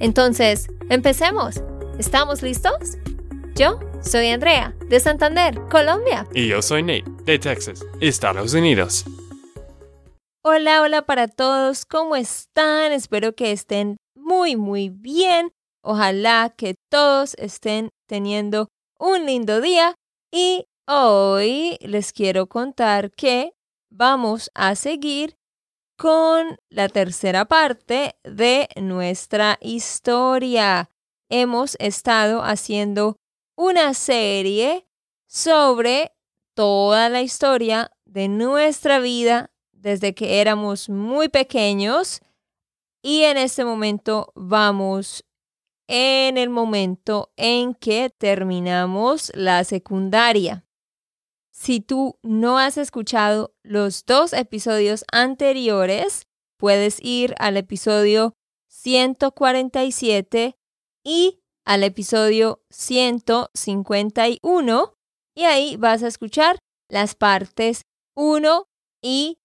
Entonces, empecemos. ¿Estamos listos? Yo soy Andrea, de Santander, Colombia. Y yo soy Nate, de Texas, Estados Unidos. Hola, hola para todos, ¿cómo están? Espero que estén muy, muy bien. Ojalá que todos estén teniendo un lindo día y Hoy les quiero contar que vamos a seguir con la tercera parte de nuestra historia. Hemos estado haciendo una serie sobre toda la historia de nuestra vida desde que éramos muy pequeños y en este momento vamos en el momento en que terminamos la secundaria. Si tú no has escuchado los dos episodios anteriores, puedes ir al episodio 147 y al episodio 151 y ahí vas a escuchar las partes 1 y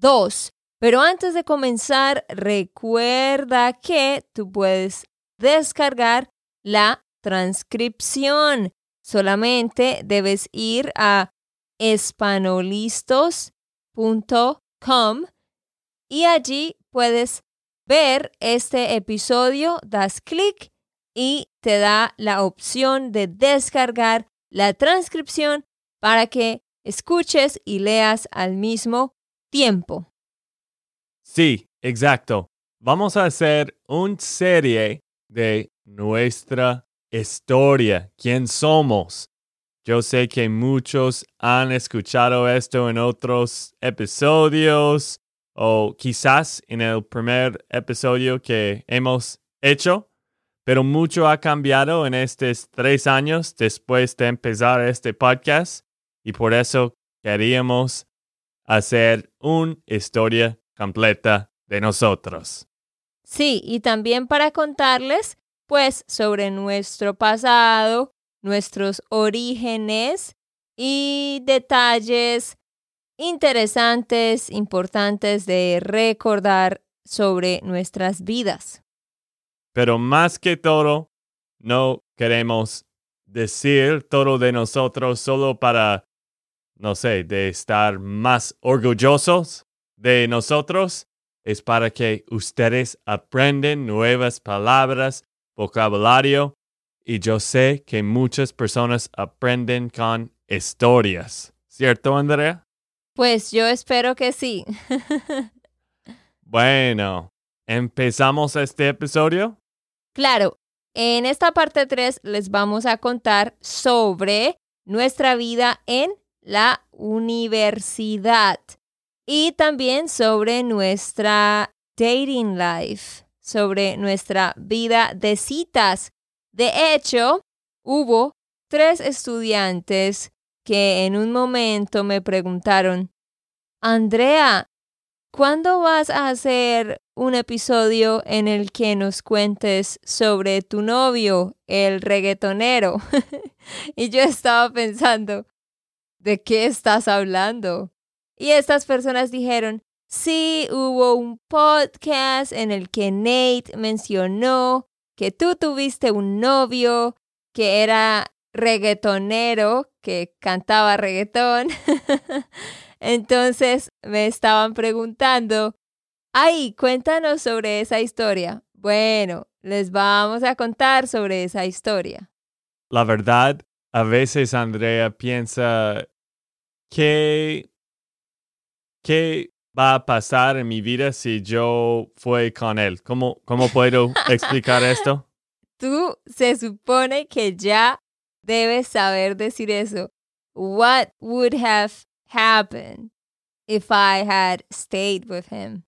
2. Pero antes de comenzar, recuerda que tú puedes descargar la transcripción. Solamente debes ir a espanolistos.com y allí puedes ver este episodio, das clic y te da la opción de descargar la transcripción para que escuches y leas al mismo tiempo. Sí, exacto. Vamos a hacer una serie de nuestra historia, quién somos, yo sé que muchos han escuchado esto en otros episodios o quizás en el primer episodio que hemos hecho, pero mucho ha cambiado en estos tres años después de empezar este podcast y por eso queríamos hacer una historia completa de nosotros. Sí, y también para contarles pues sobre nuestro pasado, nuestros orígenes y detalles interesantes, importantes de recordar sobre nuestras vidas. Pero más que todo, no queremos decir todo de nosotros solo para, no sé, de estar más orgullosos de nosotros. Es para que ustedes aprenden nuevas palabras, vocabulario y yo sé que muchas personas aprenden con historias. ¿Cierto, Andrea? Pues yo espero que sí. bueno, ¿empezamos este episodio? Claro, en esta parte 3 les vamos a contar sobre nuestra vida en la universidad y también sobre nuestra dating life, sobre nuestra vida de citas de hecho, hubo tres estudiantes que en un momento me preguntaron, Andrea, ¿cuándo vas a hacer un episodio en el que nos cuentes sobre tu novio, el reggaetonero? y yo estaba pensando, ¿de qué estás hablando? Y estas personas dijeron, sí, hubo un podcast en el que Nate mencionó que tú tuviste un novio que era reggaetonero, que cantaba reggaetón. Entonces me estaban preguntando, ay, cuéntanos sobre esa historia. Bueno, les vamos a contar sobre esa historia. La verdad, a veces Andrea piensa que, ¿qué va a pasar en mi vida si yo fui con él? ¿Cómo, cómo puedo explicar esto? Tú se supone que ya debes saber decir eso. What would have happened if I had stayed with him?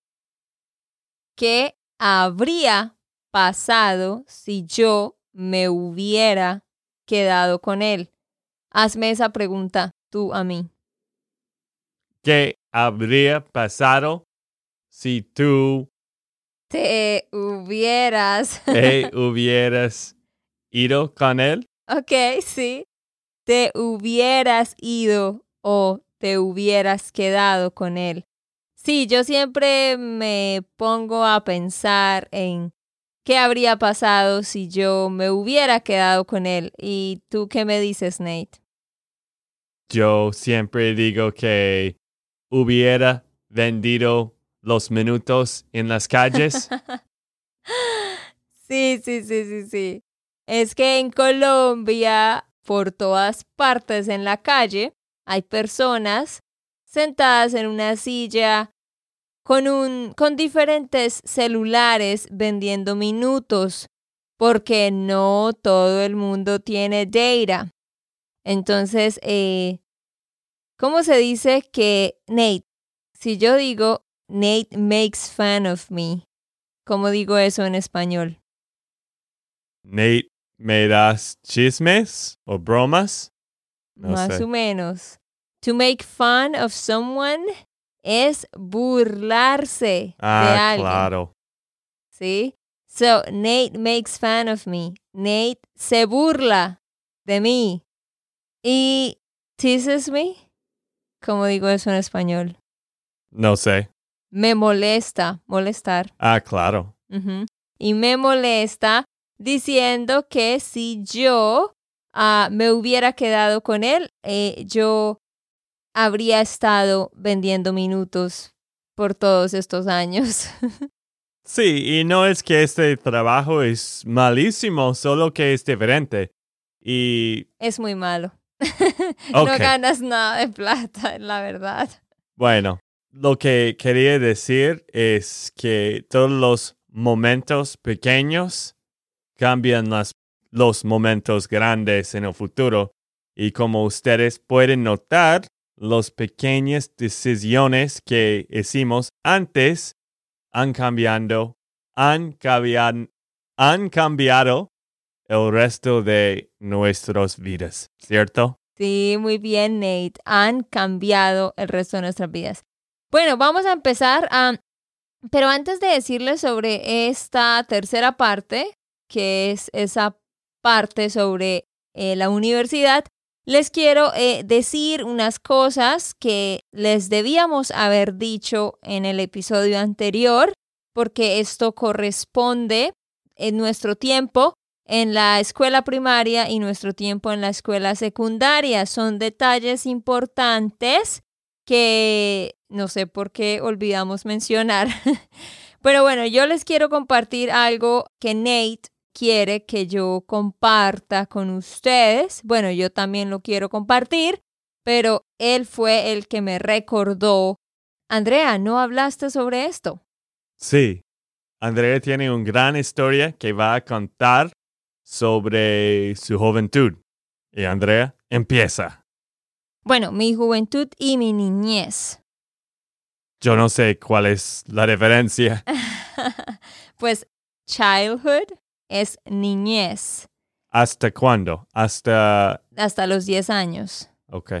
¿Qué habría pasado si yo me hubiera quedado con él? Hazme esa pregunta tú a mí. ¿Qué habría pasado si tú Te hubieras. te hubieras ido con él? ok, sí. Te hubieras ido o te hubieras quedado con él. Sí, yo siempre me pongo a pensar en qué habría pasado si yo me hubiera quedado con él. ¿Y tú qué me dices, Nate? Yo siempre digo que hubiera vendido los minutos en las calles. sí, sí, sí, sí, sí. Es que en Colombia, por todas partes en la calle, hay personas sentadas en una silla con un con diferentes celulares vendiendo minutos porque no todo el mundo tiene data. Entonces, eh, ¿cómo se dice que Nate? Si yo digo Nate makes fun of me, ¿cómo digo eso en español? Nate, ¿me das chismes o bromas? No Más sé. o menos. To make fun of someone es burlarse de Ah, alguien. claro. ¿Sí? So, Nate makes fun of me. Nate se burla de mí. Y teases me. ¿Cómo digo eso en español? No sé. Me molesta, molestar. Ah, claro. Y me molesta diciendo que si yo ah, me hubiera quedado con él, eh, yo habría estado vendiendo minutos por todos estos años. Sí, y no es que este trabajo es malísimo, solo que es diferente. Y es muy malo. No ganas nada de plata, la verdad. bueno, lo que quería decir es que todos los momentos pequeños cambian las, los momentos grandes en el futuro. Y como ustedes pueden notar, las pequeñas decisiones que hicimos antes han cambiado, han cambiado, han cambiado el resto de nuestras vidas, ¿cierto? Sí, muy bien, Nate. Han cambiado el resto de nuestras vidas. Bueno, vamos a empezar. a- pero antes de decirles sobre esta tercera parte, que es esa parte sobre eh, la universidad, les quiero eh, decir unas cosas que les debíamos haber dicho en el episodio anterior, porque esto corresponde en nuestro tiempo en la escuela primaria y nuestro tiempo en la escuela secundaria. Son detalles importantes que no sé por qué olvidamos mencionar. Pero bueno, yo les quiero compartir algo que Nate quiere que yo comparta con ustedes. Bueno, yo también lo quiero compartir, pero él fue el que me recordó. Andrea, ¿no hablaste sobre esto? Sí. Andrea tiene una gran historia que va a contar sobre su juventud. Y Andrea, empieza. Bueno, mi juventud y mi niñez. Yo no sé cuál es la diferencia. pues childhood es niñez ¿Hasta cuándo? Hasta... hasta los 10 años. Ok.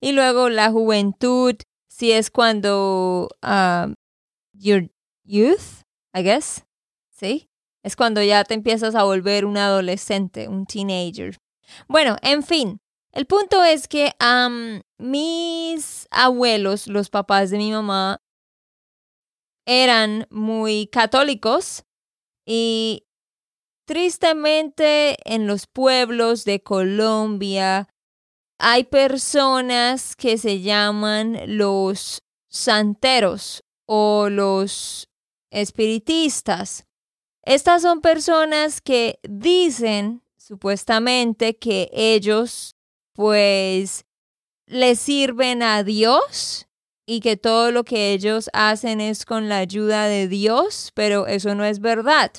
Y luego la juventud, si es cuando um, your youth, I guess, ¿sí? Es cuando ya te empiezas a volver un adolescente, un teenager. Bueno, en fin, el punto es que am, mis abuelos, los papás de mi mamá, eran muy católicos y tristemente en los pueblos de Colombia hay personas que se llaman los santeros o los espiritistas. Estas son personas que dicen supuestamente que ellos pues le sirven a Dios y que todo lo que ellos hacen es con la ayuda de Dios, pero eso no es verdad.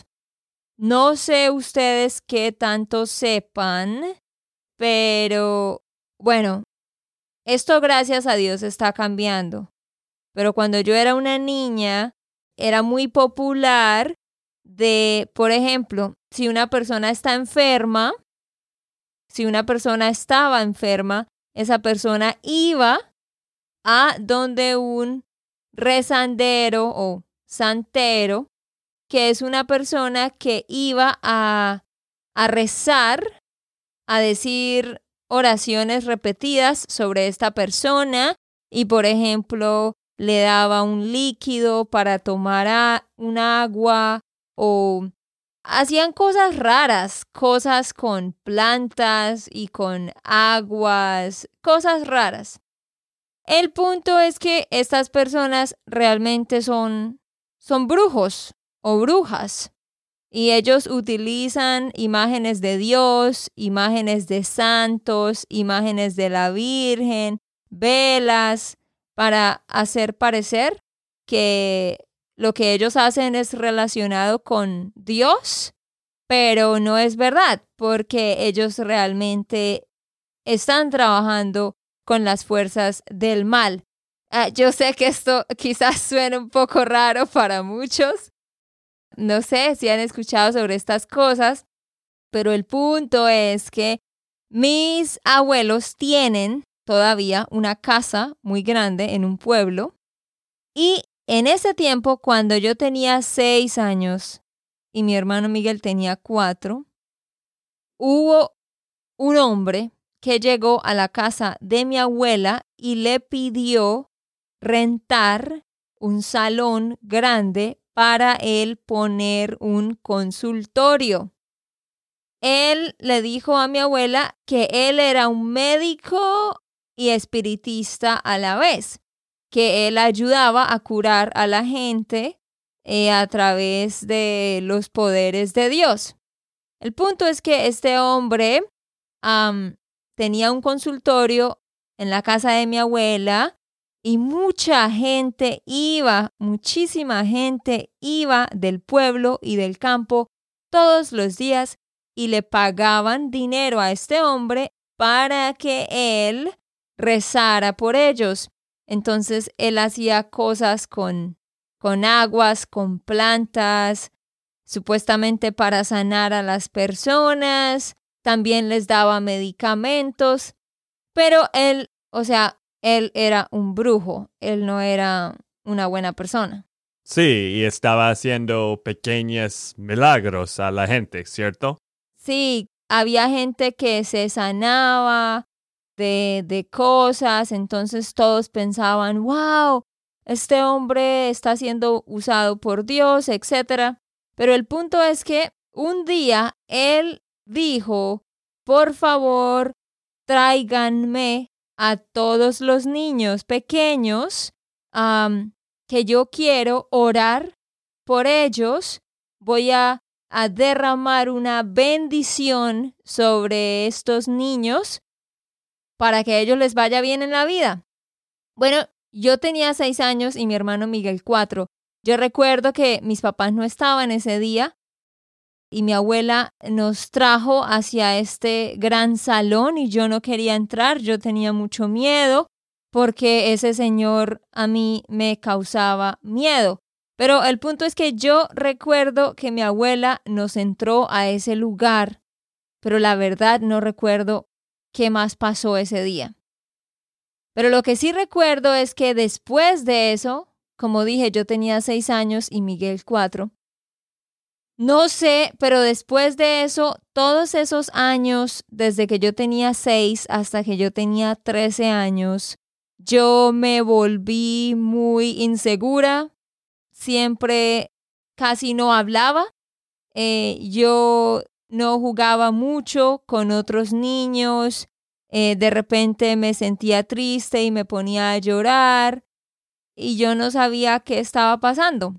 No sé ustedes qué tanto sepan, pero bueno, esto gracias a Dios está cambiando. Pero cuando yo era una niña, era muy popular de, por ejemplo, si una persona está enferma, si una persona estaba enferma, esa persona iba a donde un rezandero o santero, que es una persona que iba a, a rezar, a decir oraciones repetidas sobre esta persona y, por ejemplo, le daba un líquido para tomar un agua o hacían cosas raras, cosas con plantas y con aguas, cosas raras. El punto es que estas personas realmente son, son brujos o brujas y ellos utilizan imágenes de Dios, imágenes de santos, imágenes de la Virgen, velas, para hacer parecer que lo que ellos hacen es relacionado con Dios, pero no es verdad, porque ellos realmente están trabajando con las fuerzas del mal. Ah, yo sé que esto quizás suene un poco raro para muchos. No sé si han escuchado sobre estas cosas, pero el punto es que mis abuelos tienen todavía una casa muy grande en un pueblo y en ese tiempo, cuando yo tenía seis años y mi hermano Miguel tenía cuatro, hubo un hombre que llegó a la casa de mi abuela y le pidió rentar un salón grande para él poner un consultorio. Él le dijo a mi abuela que él era un médico y espiritista a la vez que él ayudaba a curar a la gente eh, a través de los poderes de Dios. El punto es que este hombre tenía un consultorio en la casa de mi abuela y mucha gente iba, muchísima gente iba del pueblo y del campo todos los días y le pagaban dinero a este hombre para que él rezara por ellos. Entonces él hacía cosas con, con aguas, con plantas, supuestamente para sanar a las personas, también les daba medicamentos, pero él, o sea, él era un brujo, él no era una buena persona. Sí, y estaba haciendo pequeños milagros a la gente, ¿cierto? Sí, había gente que se sanaba, de, cosas, entonces todos pensaban, wow, este hombre está siendo usado por Dios, etc. Pero el punto es que un día él dijo, por favor, tráiganme a todos los niños pequeños que yo quiero orar por ellos. Voy a, a derramar una bendición sobre estos niños para que a ellos les vaya bien en la vida. Bueno, yo tenía seis años y mi hermano Miguel cuatro. Yo recuerdo que mis papás no estaban ese día y mi abuela nos trajo hacia este gran salón y yo no quería entrar, yo tenía mucho miedo porque ese señor a mí me causaba miedo. Pero el punto es que yo recuerdo que mi abuela nos entró a ese lugar, pero la verdad no recuerdo qué más pasó ese día. Pero lo que sí recuerdo es que después de eso, como dije, yo tenía seis años y Miguel cuatro. No sé, pero después de eso, todos esos años, desde que yo tenía seis hasta que yo tenía trece años, yo me volví muy insegura, siempre casi no hablaba, eh, yo no jugaba mucho con otros niños, eh, de repente me sentía triste y me ponía a llorar y yo no sabía qué estaba pasando.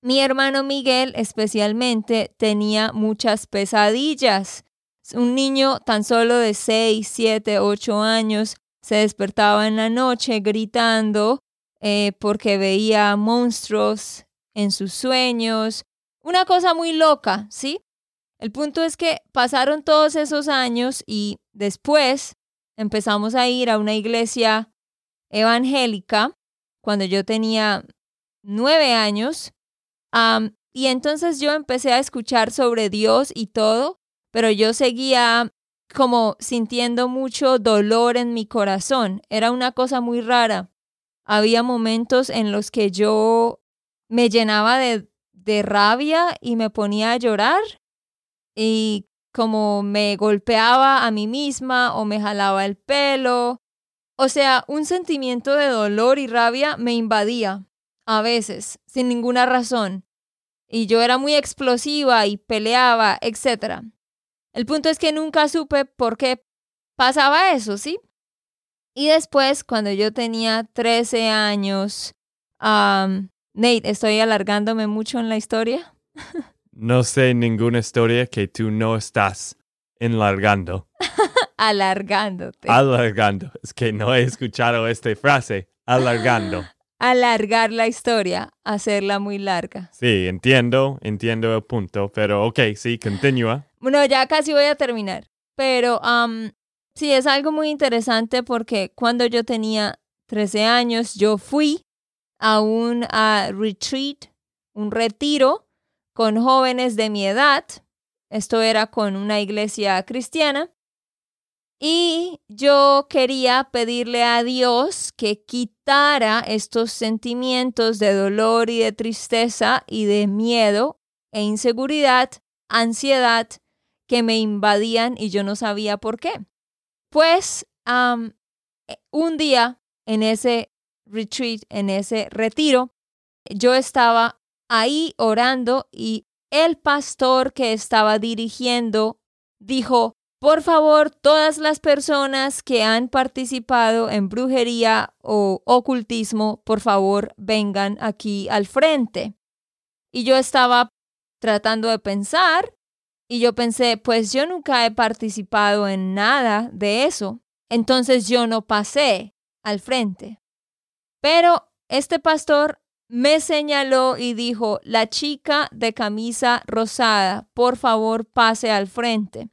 Mi hermano Miguel especialmente tenía muchas pesadillas. Un niño tan solo de 6, 7, 8 años se despertaba en la noche gritando eh, porque veía monstruos en sus sueños. Una cosa muy loca, ¿sí? El punto es que pasaron todos esos años y después empezamos a ir a una iglesia evangélica cuando yo tenía nueve años. Y entonces yo empecé a escuchar sobre Dios y todo, pero yo seguía como sintiendo mucho dolor en mi corazón. Era una cosa muy rara. Había momentos en los que yo me llenaba de, de rabia y me ponía a llorar y como me golpeaba a mí misma o me jalaba el pelo. O sea, un sentimiento de dolor y rabia me invadía a veces, sin ninguna razón. Y yo era muy explosiva y peleaba, etc. El punto es que nunca supe por qué pasaba eso, ¿sí? Y después, cuando yo tenía 13 años, Nate, ¿estoy alargándome mucho en la historia? No sé ninguna historia que tú no estás enlargando. Alargándote. Alargando. Es que no he escuchado esta frase. Alargando. Alargar la historia, hacerla muy larga. Sí, entiendo, entiendo el punto, pero ok, sí, continúa. Bueno, ya casi voy a terminar. Pero um, sí, es algo muy interesante porque cuando yo tenía 13 años, yo fui a un retreat, un retiro con jóvenes de mi edad. Esto era con una iglesia cristiana. Y yo quería pedirle a Dios que quitara estos sentimientos de dolor y de tristeza y de miedo e inseguridad, ansiedad que me invadían y yo no sabía por qué. Pues un día en ese retreat, en ese retiro, yo estaba ahí orando y el pastor que estaba dirigiendo dijo, por favor, todas las personas que han participado en brujería o ocultismo, por favor, vengan aquí al frente. Y yo estaba tratando de pensar y yo pensé, pues yo nunca he participado en nada de eso. Entonces yo no pasé al frente. Pero este pastor me señaló y dijo, la chica de camisa rosada, por favor pase al frente.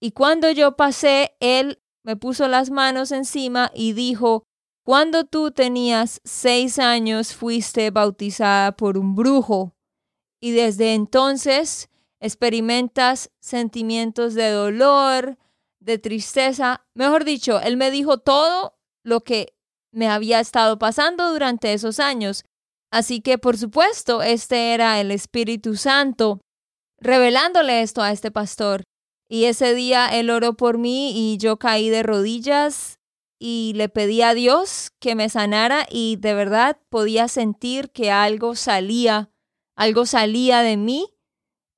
Y cuando yo pasé, él me puso las manos encima y dijo, cuando tú tenías seis años fuiste bautizada por un brujo y desde entonces experimentas sentimientos de dolor, de tristeza. Mejor dicho, él me dijo todo lo que me había estado pasando durante esos años. Así que, por supuesto, este era el Espíritu Santo revelándole esto a este pastor. Y ese día él oró por mí y yo caí de rodillas y le pedí a Dios que me sanara y de verdad podía sentir que algo salía, algo salía de mí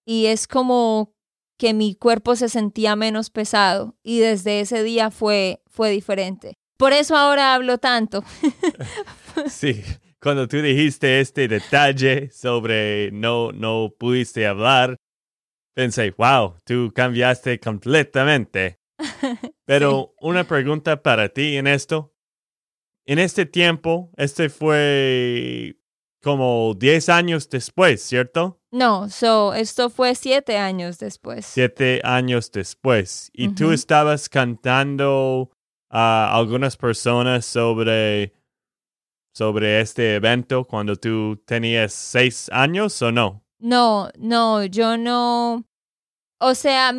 y es como que mi cuerpo se sentía menos pesado y desde ese día fue fue diferente. Por eso ahora hablo tanto. sí, cuando tú dijiste este detalle sobre no no pudiste hablar, pensé, wow, tú cambiaste completamente. Pero una pregunta para ti en esto. En este tiempo, este fue como 10 años después, ¿cierto? No, so, esto fue siete años después. Siete años después. Y tú estabas cantando a algunas personas sobre, sobre este evento cuando tú tenías seis años o no? No, no, yo no. O sea,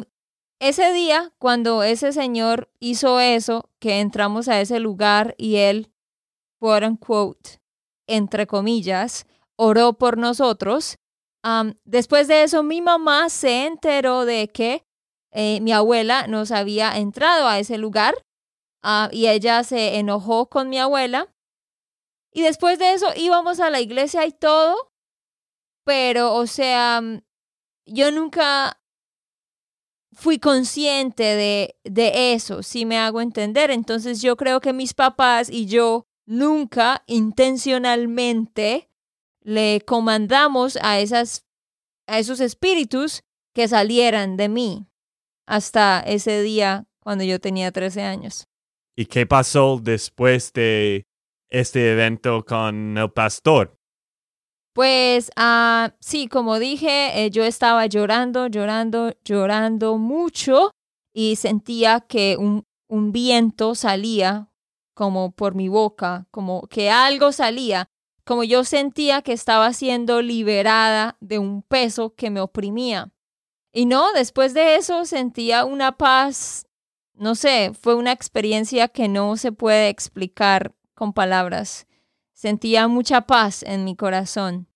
ese día, cuando ese señor hizo eso, que entramos a ese lugar y él, entre comillas, oró por nosotros. después de eso, mi mamá se enteró de que eh, mi abuela nos había entrado a ese lugar ah, y ella se enojó con mi abuela. Y después de eso íbamos a la iglesia y todo, pero, o sea, yo nunca fui consciente de, de eso, si me hago entender. Entonces yo creo que mis papás y yo nunca intencionalmente le comandamos a, esas, a esos espíritus que salieran de mí hasta ese día cuando yo tenía 13 años. ¿Y qué pasó después de este evento con el pastor? Pues ah, sí, como dije, eh, yo estaba llorando, llorando, llorando mucho y sentía que un viento salía como por mi boca, como que algo salía, como yo sentía que estaba siendo liberada de un peso que me oprimía. Y no, después de eso sentía una paz, no sé, fue una experiencia que no se puede explicar con palabras. Sentía mucha paz en mi corazón.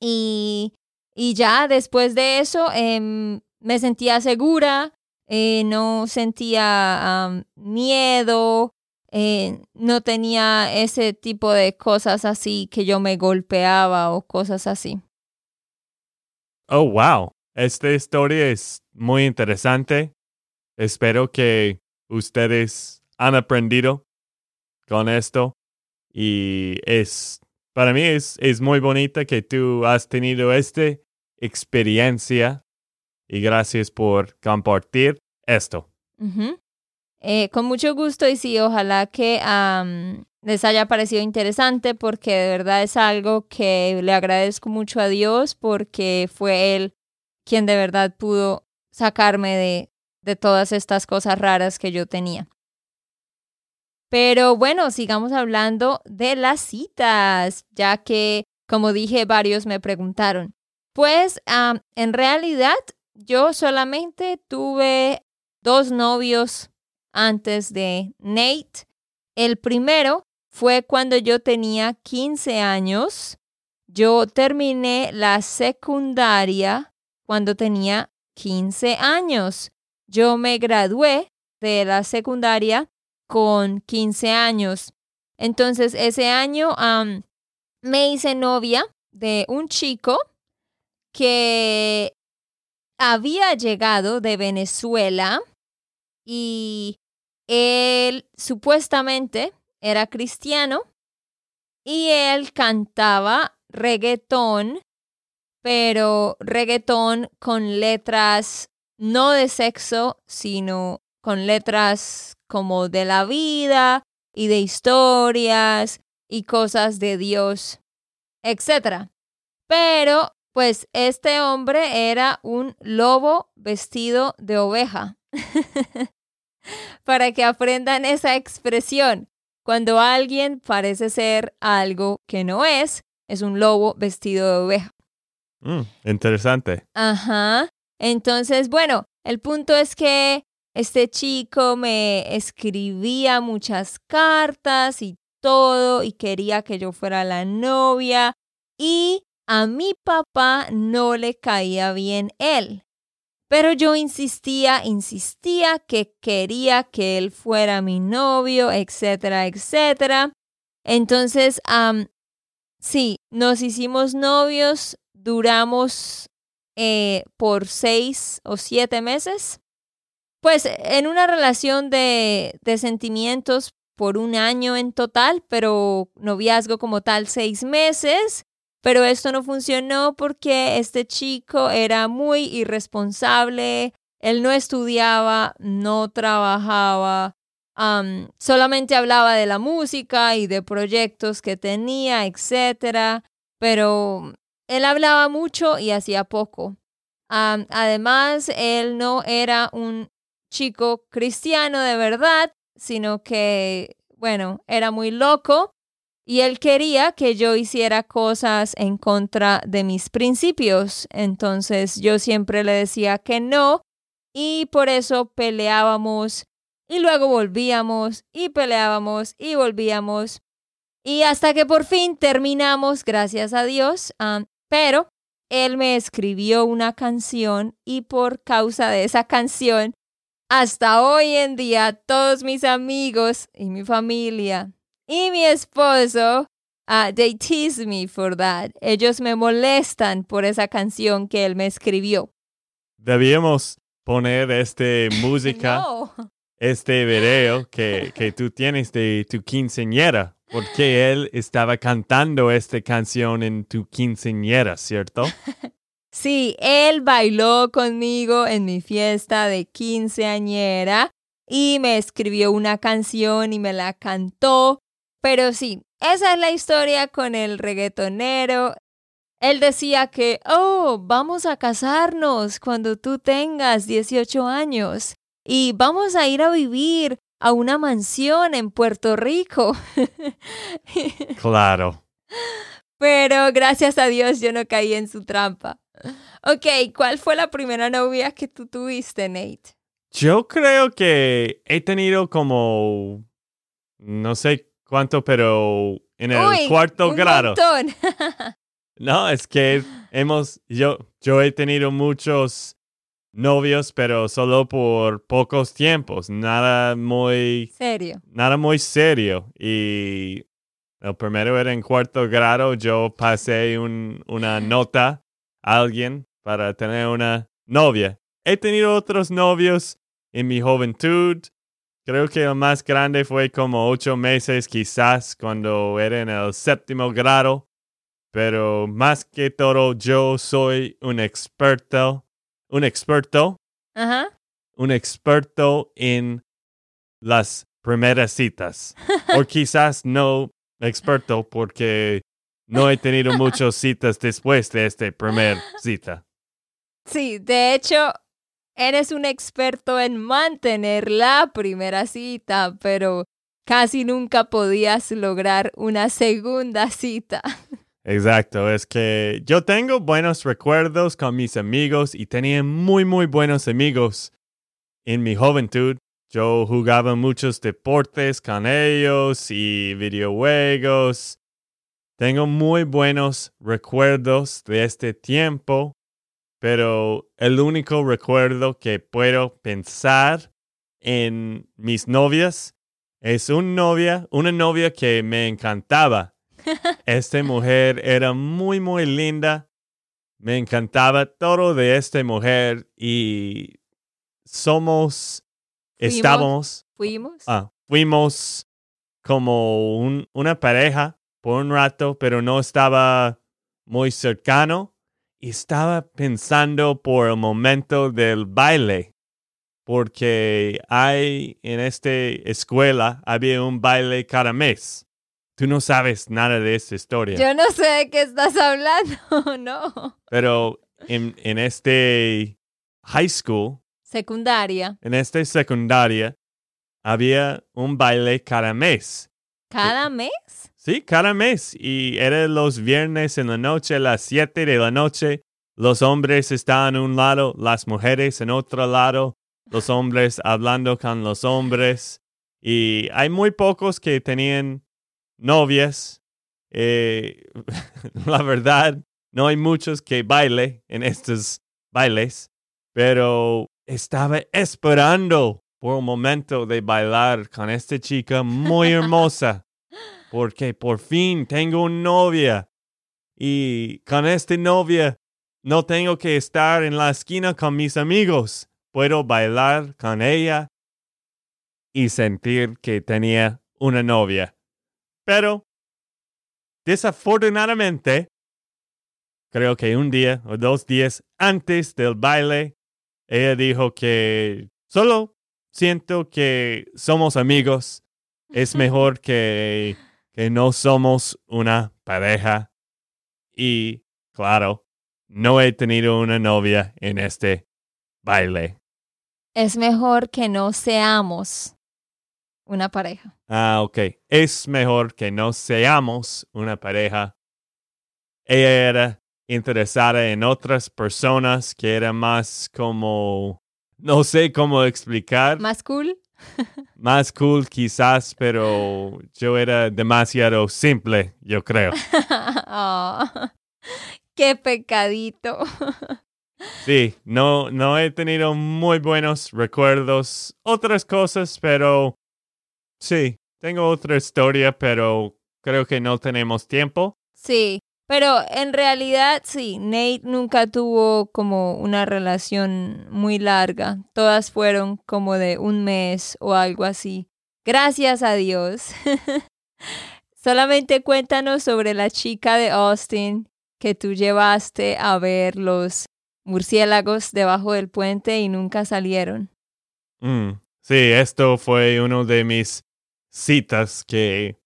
Y, y ya después de eso em, me sentía segura, eh, no sentía miedo, eh, no tenía ese tipo de cosas así que yo me golpeaba o cosas así. Oh, wow. Esta historia es muy interesante. Espero que ustedes han aprendido con esto. Y es, para mí es, es muy bonita que tú has tenido esta experiencia. Y gracias por compartir esto. Eh, con mucho gusto y sí, ojalá que les haya parecido interesante porque de verdad es algo que le agradezco mucho a Dios porque fue Él quien de verdad pudo sacarme de, de todas estas cosas raras que yo tenía. Pero bueno, sigamos hablando de las citas, ya que, como dije, varios me preguntaron. Pues en realidad yo solamente tuve dos novios antes de Nate. El primero fue cuando yo tenía 15 años. Yo terminé la secundaria cuando tenía 15 años. Yo me gradué de la secundaria con 15 años. Entonces, ese año me hice novia de un chico que había llegado de Venezuela y él supuestamente era cristiano y él cantaba reggaetón, pero reggaetón con letras no de sexo, sino con letras como de la vida y de historias y cosas de Dios, etc. Pero, pues este hombre era un lobo vestido de oveja. para que aprendan esa expresión. Cuando alguien parece ser algo que no es, es un lobo vestido de oveja. Mm, interesante. Ajá. Entonces, bueno, el punto es que este chico me escribía muchas cartas y todo y quería que yo fuera la novia y a mi papá no le caía bien él. Pero yo insistía, insistía que quería que él fuera mi novio, etcétera, etcétera. Entonces, sí, nos hicimos novios, duramos eh, por seis o siete meses. Pues en una relación de, sentimientos por un año en total, pero noviazgo como tal seis meses. Pero esto no funcionó porque este chico era muy irresponsable, él no estudiaba, no trabajaba, solamente hablaba de la música y de proyectos que tenía, etc. Pero él hablaba mucho y hacía poco. además, él no era un chico cristiano de verdad, sino que, bueno, era muy loco y él quería que yo hiciera cosas en contra de mis principios. Entonces yo siempre le decía que no y por eso peleábamos y luego volvíamos y peleábamos y volvíamos. Y hasta que por fin terminamos, gracias a Dios. Pero él me escribió una canción y por causa de esa canción, hasta hoy en día todos mis amigos y mi familia y mi esposo, uh, they tease me for that. Ellos me molestan por esa canción que él me escribió. Debíamos poner este música, este video que, que tú tienes de tu quinceñera, porque él estaba cantando esta canción en tu quinceñera, ¿cierto? Sí, él bailó conmigo en mi fiesta de quinceañera y me escribió una canción y me la cantó pero sí, esa es la historia con el reggaetonero. Él decía que, oh, vamos a casarnos cuando tú tengas 18 años y vamos a ir a vivir a una mansión en Puerto Rico. claro. Pero gracias a Dios yo no caí en su trampa. Ok, ¿cuál fue la primera novia que tú tuviste, Nate? Yo creo que he tenido como, no sé cuánto, pero en el Uy, cuarto un grado. montón. No, es que hemos, yo, yo he tenido muchos novios, pero solo por pocos tiempos, nada muy, Serio. nada muy serio. Y el primero era en cuarto grado, yo pasé un- una nota alguien para tener una novia. He tenido otros novios en mi juventud. Creo que el más grande fue como ocho meses quizás cuando era en el séptimo grado. Pero más que todo yo soy un experto, un experto Ajá. un experto en las primeras citas. o quizás no experto porque no he tenido muchas citas después de esta primer cita. Sí, de hecho, eres un experto en mantener la primera cita, pero casi nunca podías lograr una segunda cita. Exacto, es que yo tengo buenos recuerdos con mis amigos y tenía muy, muy buenos amigos en mi juventud. Yo jugaba muchos deportes con ellos y videojuegos. Tengo muy buenos recuerdos de este tiempo, pero el único recuerdo que puedo pensar en mis novias es una novia, una novia que me encantaba. Esta mujer era muy, muy linda. Me encantaba todo de esta mujer y somos, estábamos, ¿Fuimos? ah, fuimos como un- una pareja por un rato, pero no estaba muy cercano y estaba pensando por el momento del baile, porque hay en esta escuela había un baile cada mes. Tú no sabes nada de esta historia. Yo no sé de qué estás hablando, no. Pero en, en este high school, Secundaria. en esta secundaria, había un baile cada mes. ¿Cada mes? Sí, cada mes. Y era los viernes en la noche, a las 7 de la noche. Los hombres estaban en un lado, las mujeres en otro lado. Los hombres hablando con los hombres. Y hay muy pocos que tenían novias. Eh, la verdad, no hay muchos que baile en estos bailes. Pero estaba esperando por un momento de bailar con esta chica muy hermosa porque por fin tengo una novia y con esta novia no tengo que estar en la esquina con mis amigos. Puedo bailar con ella y sentir que tenía una novia. Pero, desafortunadamente, creo que un día o dos días antes del baile, ella dijo que solo siento que somos amigos. Es mejor que, que no somos una pareja. Y, claro, no he tenido una novia en este baile. Es mejor que no seamos una pareja. Ah, ok. Es mejor que no seamos una pareja. Ella era interesada en otras personas que eran más como... No sé cómo explicar. ¿Más cool? Más cool quizás, pero yo era demasiado simple, yo creo. Oh, qué pecadito. Sí, no, no he tenido muy buenos recuerdos. Otras cosas, pero sí, tengo otra historia, pero creo que no tenemos tiempo. Sí, pero en realidad sí, Nate nunca tuvo como una relación muy larga. Todas fueron como de un mes o algo así. Gracias a Dios. Solamente cuéntanos sobre la chica de Austin que tú llevaste a ver los murciélagos debajo del puente y nunca salieron. Mm, sí, esto fue uno de mis citas que...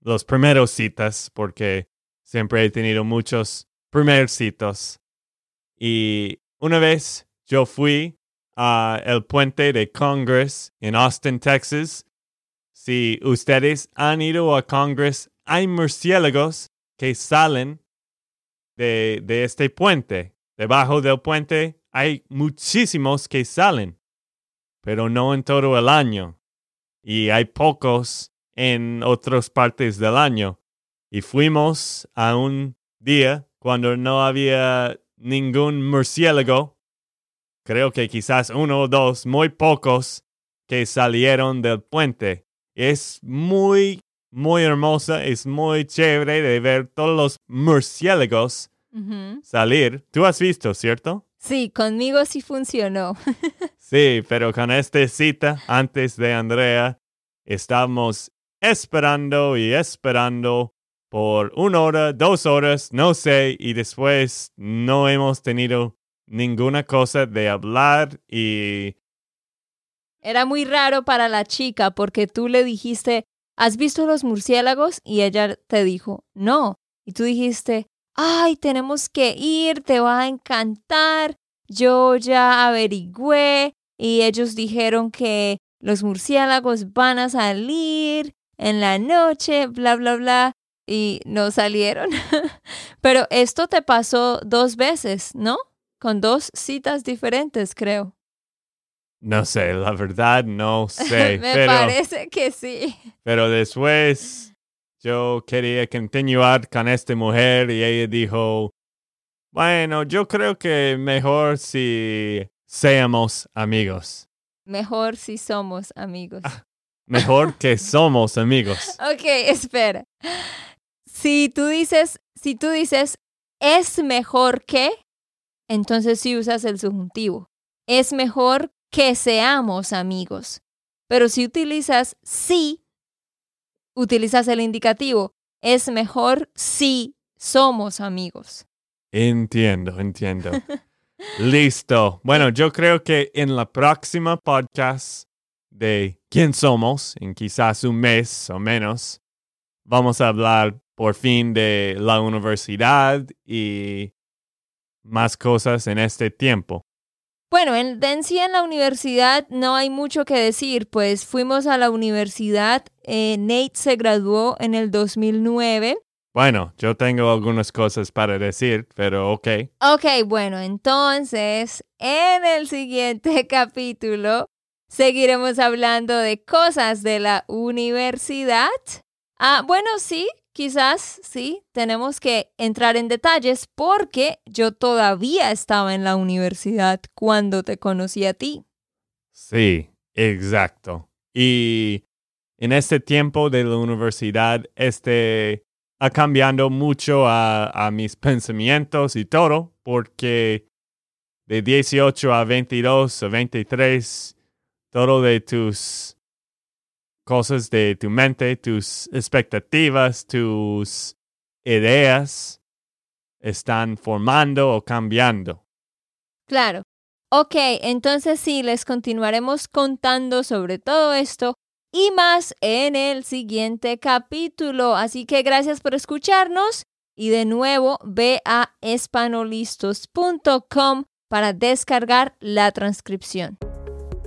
Los primeros citas, porque siempre he tenido muchos primeros citas. Y una vez yo fui a el puente de Congress en Austin, Texas. Si ustedes han ido a Congress, hay murciélagos que salen de, de este puente. Debajo del puente hay muchísimos que salen, pero no en todo el año. Y hay pocos en otras partes del año. Y fuimos a un día cuando no había ningún murciélago. Creo que quizás uno o dos, muy pocos, que salieron del puente. Es muy, muy hermosa, es muy chévere de ver todos los murciélagos salir. Tú has visto, ¿cierto? Sí, conmigo sí funcionó. sí, pero con esta cita, antes de Andrea, estamos esperando y esperando por una hora, dos horas, no sé, y después no hemos tenido ninguna cosa de hablar y... Era muy raro para la chica porque tú le dijiste, ¿has visto los murciélagos? Y ella te dijo, no. Y tú dijiste, ay, tenemos que ir, te va a encantar. Yo ya averigüé y ellos dijeron que los murciélagos van a salir en la noche, bla, bla, bla, y no salieron. Pero esto te pasó dos veces, ¿no? Con dos citas diferentes, creo. No sé, la verdad no sé. Me parece que sí. Pero después yo quería continuar con esta mujer y ella dijo, bueno, yo creo que mejor si seamos amigos. Mejor si somos amigos. Ah, mejor que somos amigos. ok, espera. Si tú dices, si tú dices es mejor que, entonces sí usas el subjuntivo. Es mejor que seamos amigos. Pero si utilizas sí, utilizas el indicativo. Es mejor si somos amigos. Entiendo, entiendo. Listo. Bueno, yo creo que en la próxima podcast de quién somos, en quizás un mes o menos, vamos a hablar por fin de la universidad y más cosas en este tiempo. Bueno, en, en sí en la universidad no hay mucho que decir, pues fuimos a la universidad, eh, Nate se graduó en el 2009. Bueno, yo tengo algunas cosas para decir, pero ok. Ok, bueno, entonces en el siguiente capítulo seguiremos hablando de cosas de la universidad. Ah, bueno, sí, quizás sí, tenemos que entrar en detalles porque yo todavía estaba en la universidad cuando te conocí a ti. Sí, exacto. Y en este tiempo de la universidad, este ha cambiado mucho a, a mis pensamientos y todo, porque de 18 a 22 a 23, todo de tus cosas de tu mente, tus expectativas, tus ideas están formando o cambiando. Claro. Ok, entonces sí, les continuaremos contando sobre todo esto y más en el siguiente capítulo. Así que gracias por escucharnos y de nuevo ve a espanolistos.com para descargar la transcripción.